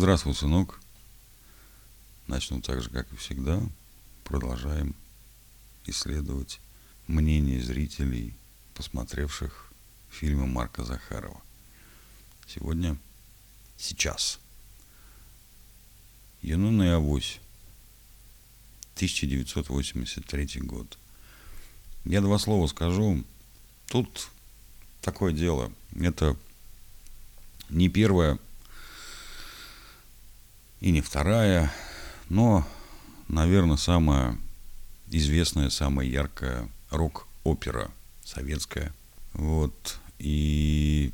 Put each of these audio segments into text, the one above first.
Здравствуй, сынок. Начну так же, как и всегда. Продолжаем исследовать мнение зрителей, посмотревших фильмы Марка Захарова. Сегодня, сейчас. Юнона и Авось. 1983 год. Я два слова скажу. Тут такое дело. Это не первая и не вторая, но, наверное, самая известная, самая яркая рок-опера советская. Вот. И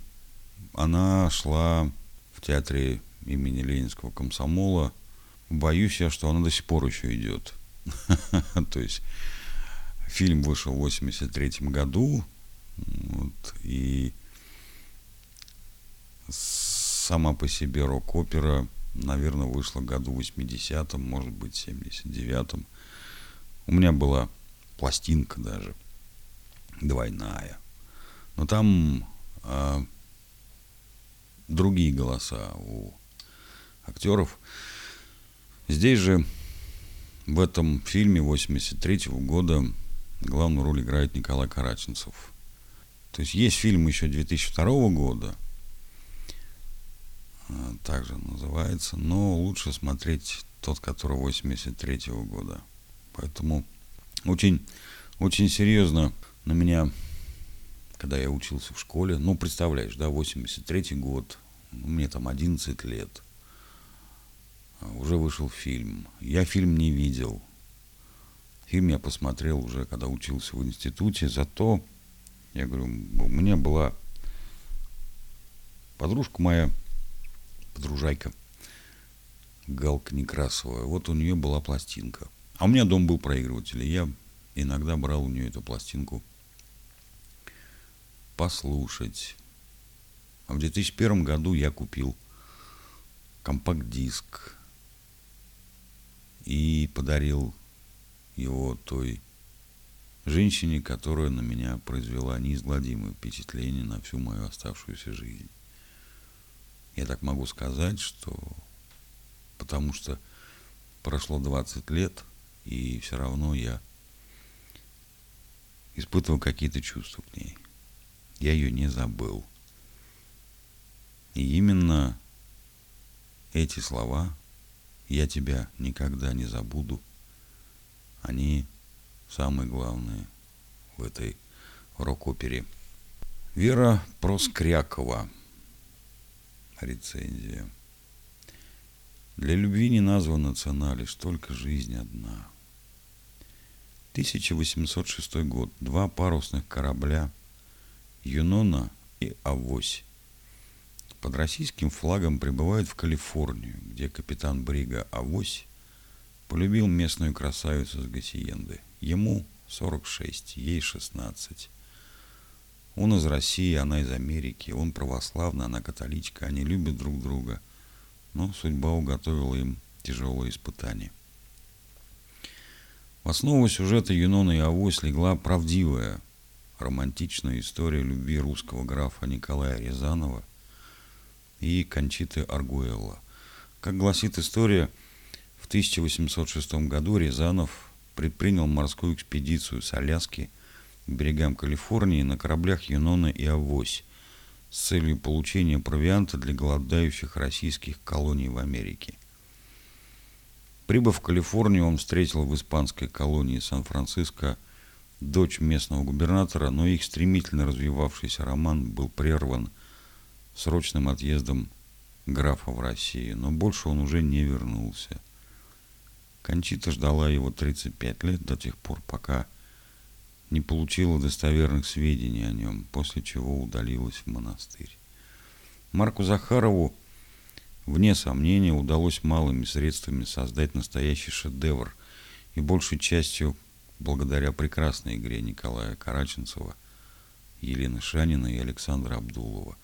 она шла в театре имени Ленинского комсомола. Боюсь я, что она до сих пор еще идет. То есть фильм вышел в 83 году, вот, и сама по себе рок-опера, наверное, вышла году 80-м, может быть, 79-м. У меня была пластинка даже, двойная. Но там а, другие голоса у актеров. Здесь же, в этом фильме 83 -го года, главную роль играет Николай Караченцев. То есть есть фильм еще 2002 года, также называется, но лучше смотреть тот, который 83 -го года. Поэтому очень, очень серьезно на меня, когда я учился в школе, ну, представляешь, да, 83 год, ну, мне там 11 лет, а, уже вышел фильм. Я фильм не видел. Фильм я посмотрел уже, когда учился в институте, зато, я говорю, у меня была подружка моя, подружайка, Галка Некрасовая, вот у нее была пластинка. А у меня дом был проигрыватель, и я иногда брал у нее эту пластинку послушать. А в 2001 году я купил компакт-диск и подарил его той женщине, которая на меня произвела неизгладимое впечатление на всю мою оставшуюся жизнь. Я так могу сказать, что потому что прошло 20 лет – и все равно я испытывал какие-то чувства к ней. Я ее не забыл. И именно эти слова «я тебя никогда не забуду», они самые главные в этой рок-опере. Вера Проскрякова. Рецензия. Для любви не названа цена, лишь только жизнь одна – 1806 год. Два парусных корабля Юнона и Авось под российским флагом прибывают в Калифорнию, где капитан брига Авось полюбил местную красавицу с Гасиенды. Ему 46, ей 16. Он из России, она из Америки, он православный, она католичка, они любят друг друга, но судьба уготовила им тяжелые испытания. В основу сюжета Юнона и Авось легла правдивая, романтичная история любви русского графа Николая Рязанова и Кончиты Аргуэлла. Как гласит история, в 1806 году Рязанов предпринял морскую экспедицию с Аляски берегам Калифорнии на кораблях Юнона и Авось с целью получения провианта для голодающих российских колоний в Америке – Прибыв в Калифорнию, он встретил в испанской колонии Сан-Франциско дочь местного губернатора, но их стремительно развивавшийся роман был прерван срочным отъездом графа в Россию, но больше он уже не вернулся. Кончита ждала его 35 лет до тех пор, пока не получила достоверных сведений о нем, после чего удалилась в монастырь. Марку Захарову Вне сомнения, удалось малыми средствами создать настоящий шедевр, и большей частью благодаря прекрасной игре Николая Караченцева, Елены Шанина и Александра Абдулова.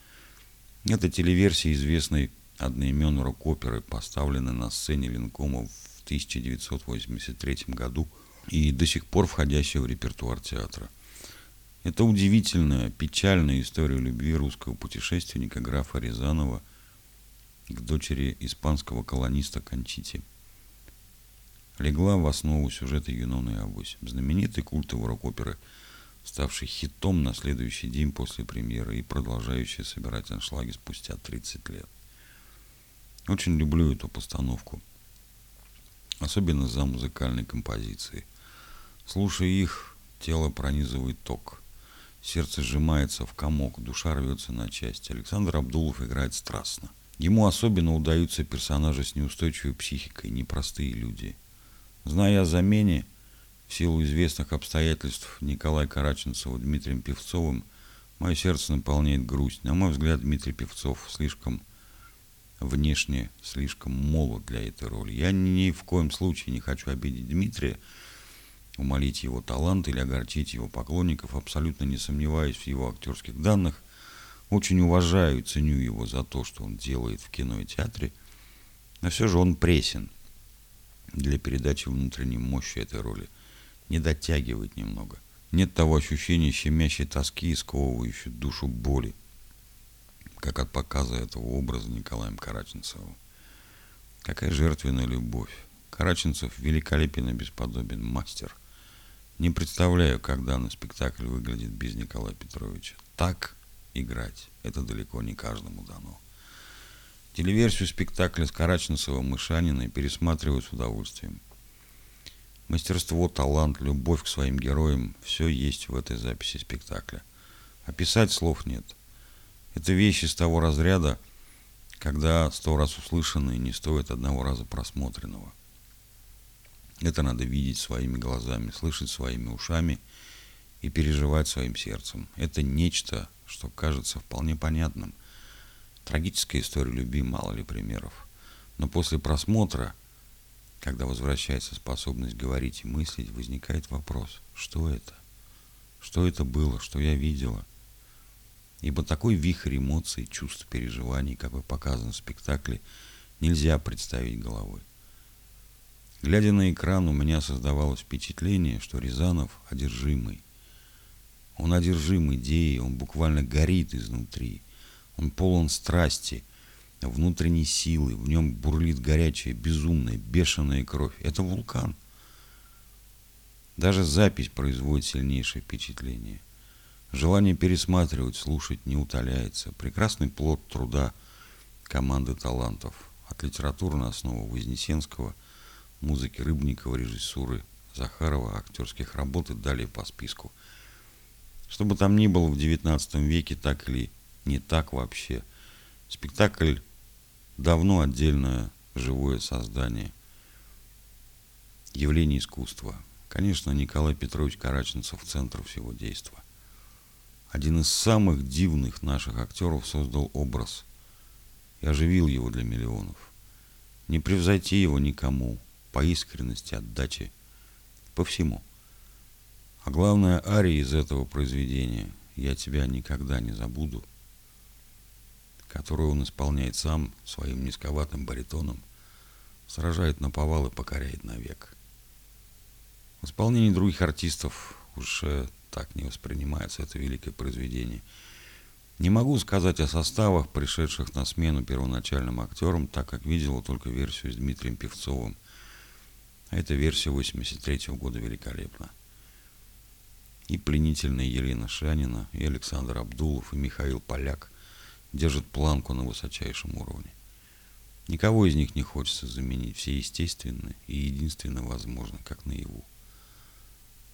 Это телеверсия известной одноименной рок-оперы, поставленной на сцене Ленкома в 1983 году и до сих пор входящая в репертуар театра. Это удивительная, печальная история любви русского путешественника графа Рязанова – к дочери испанского колониста Кончити. Легла в основу сюжета Юнона и Авось, знаменитый культовый рок-оперы, ставший хитом на следующий день после премьеры и продолжающий собирать аншлаги спустя 30 лет. Очень люблю эту постановку, особенно за музыкальной композицией. Слушая их, тело пронизывает ток – Сердце сжимается в комок, душа рвется на части. Александр Абдулов играет страстно. Ему особенно удаются персонажи с неустойчивой психикой, непростые люди. Зная о замене, в силу известных обстоятельств Николая Караченцева Дмитрием Певцовым, мое сердце наполняет грусть. На мой взгляд, Дмитрий Певцов слишком внешне, слишком молод для этой роли. Я ни в коем случае не хочу обидеть Дмитрия, умолить его талант или огорчить его поклонников, абсолютно не сомневаюсь в его актерских данных. Очень уважаю и ценю его за то, что он делает в кино и театре. Но все же он пресен для передачи внутренней мощи этой роли. Не дотягивает немного. Нет того ощущения щемящей тоски и сковывающей душу боли, как от показа этого образа Николаем Караченцевым. Какая жертвенная любовь. Караченцев великолепен и бесподобен мастер. Не представляю, как данный спектакль выглядит без Николая Петровича. Так играть – это далеко не каждому дано. Телеверсию спектакля с Караченцевым и Шаниной пересматриваю с удовольствием. Мастерство, талант, любовь к своим героям – все есть в этой записи спектакля. Описать слов нет. Это вещи с того разряда, когда сто раз услышанные не стоят одного раза просмотренного – это надо видеть своими глазами, слышать своими ушами и переживать своим сердцем. Это нечто, что кажется вполне понятным. Трагическая история любви, мало ли примеров. Но после просмотра, когда возвращается способность говорить и мыслить, возникает вопрос, что это? Что это было, что я видела? Ибо такой вихрь эмоций, чувств, переживаний, какой показан в спектакле, нельзя представить головой. Глядя на экран, у меня создавалось впечатление, что Рязанов одержимый. Он одержим идеей, он буквально горит изнутри. Он полон страсти, внутренней силы, в нем бурлит горячая, безумная, бешеная кровь. Это вулкан. Даже запись производит сильнейшее впечатление. Желание пересматривать, слушать не утоляется. Прекрасный плод труда команды талантов. От литературной основы Вознесенского – музыки Рыбникова, режиссуры Захарова, актерских работ и далее по списку. Что бы там ни было в XIX веке, так или не так вообще, спектакль давно отдельное живое создание, явление искусства. Конечно, Николай Петрович Караченцев – центр всего действа. Один из самых дивных наших актеров создал образ и оживил его для миллионов. Не превзойти его никому – по искренности, отдаче, по всему. А главное, ария из этого произведения «Я тебя никогда не забуду», которую он исполняет сам своим низковатым баритоном, сражает на повал и покоряет навек. В исполнении других артистов уже так не воспринимается это великое произведение. Не могу сказать о составах, пришедших на смену первоначальным актерам, так как видела только версию с Дмитрием Певцовым – эта версия 83 года великолепна. И пленительная Елена Шанина, и Александр Абдулов, и Михаил Поляк держат планку на высочайшем уровне. Никого из них не хочется заменить, все естественны и единственно возможно, как наяву.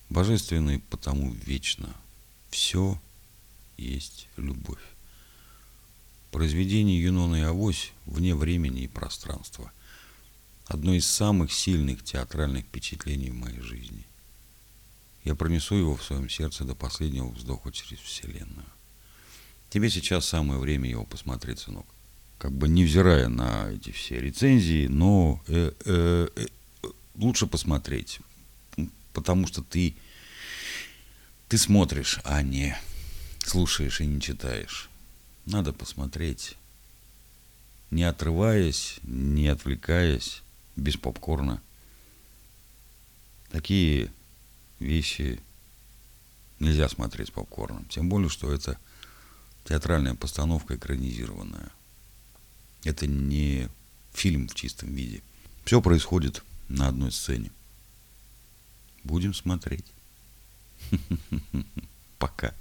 Божественный потому вечно. Все есть любовь. Произведение Юнона и Авось вне времени и пространства одно из самых сильных театральных впечатлений в моей жизни. Я пронесу его в своем сердце до последнего вздоха через Вселенную. Тебе сейчас самое время его посмотреть, сынок. Как бы невзирая на эти все рецензии, но э, э, э, лучше посмотреть, потому что ты, ты смотришь, а не слушаешь и не читаешь. Надо посмотреть, не отрываясь, не отвлекаясь, без попкорна. Такие вещи нельзя смотреть с попкорном. Тем более, что это театральная постановка экранизированная. Это не фильм в чистом виде. Все происходит на одной сцене. Будем смотреть. Пока.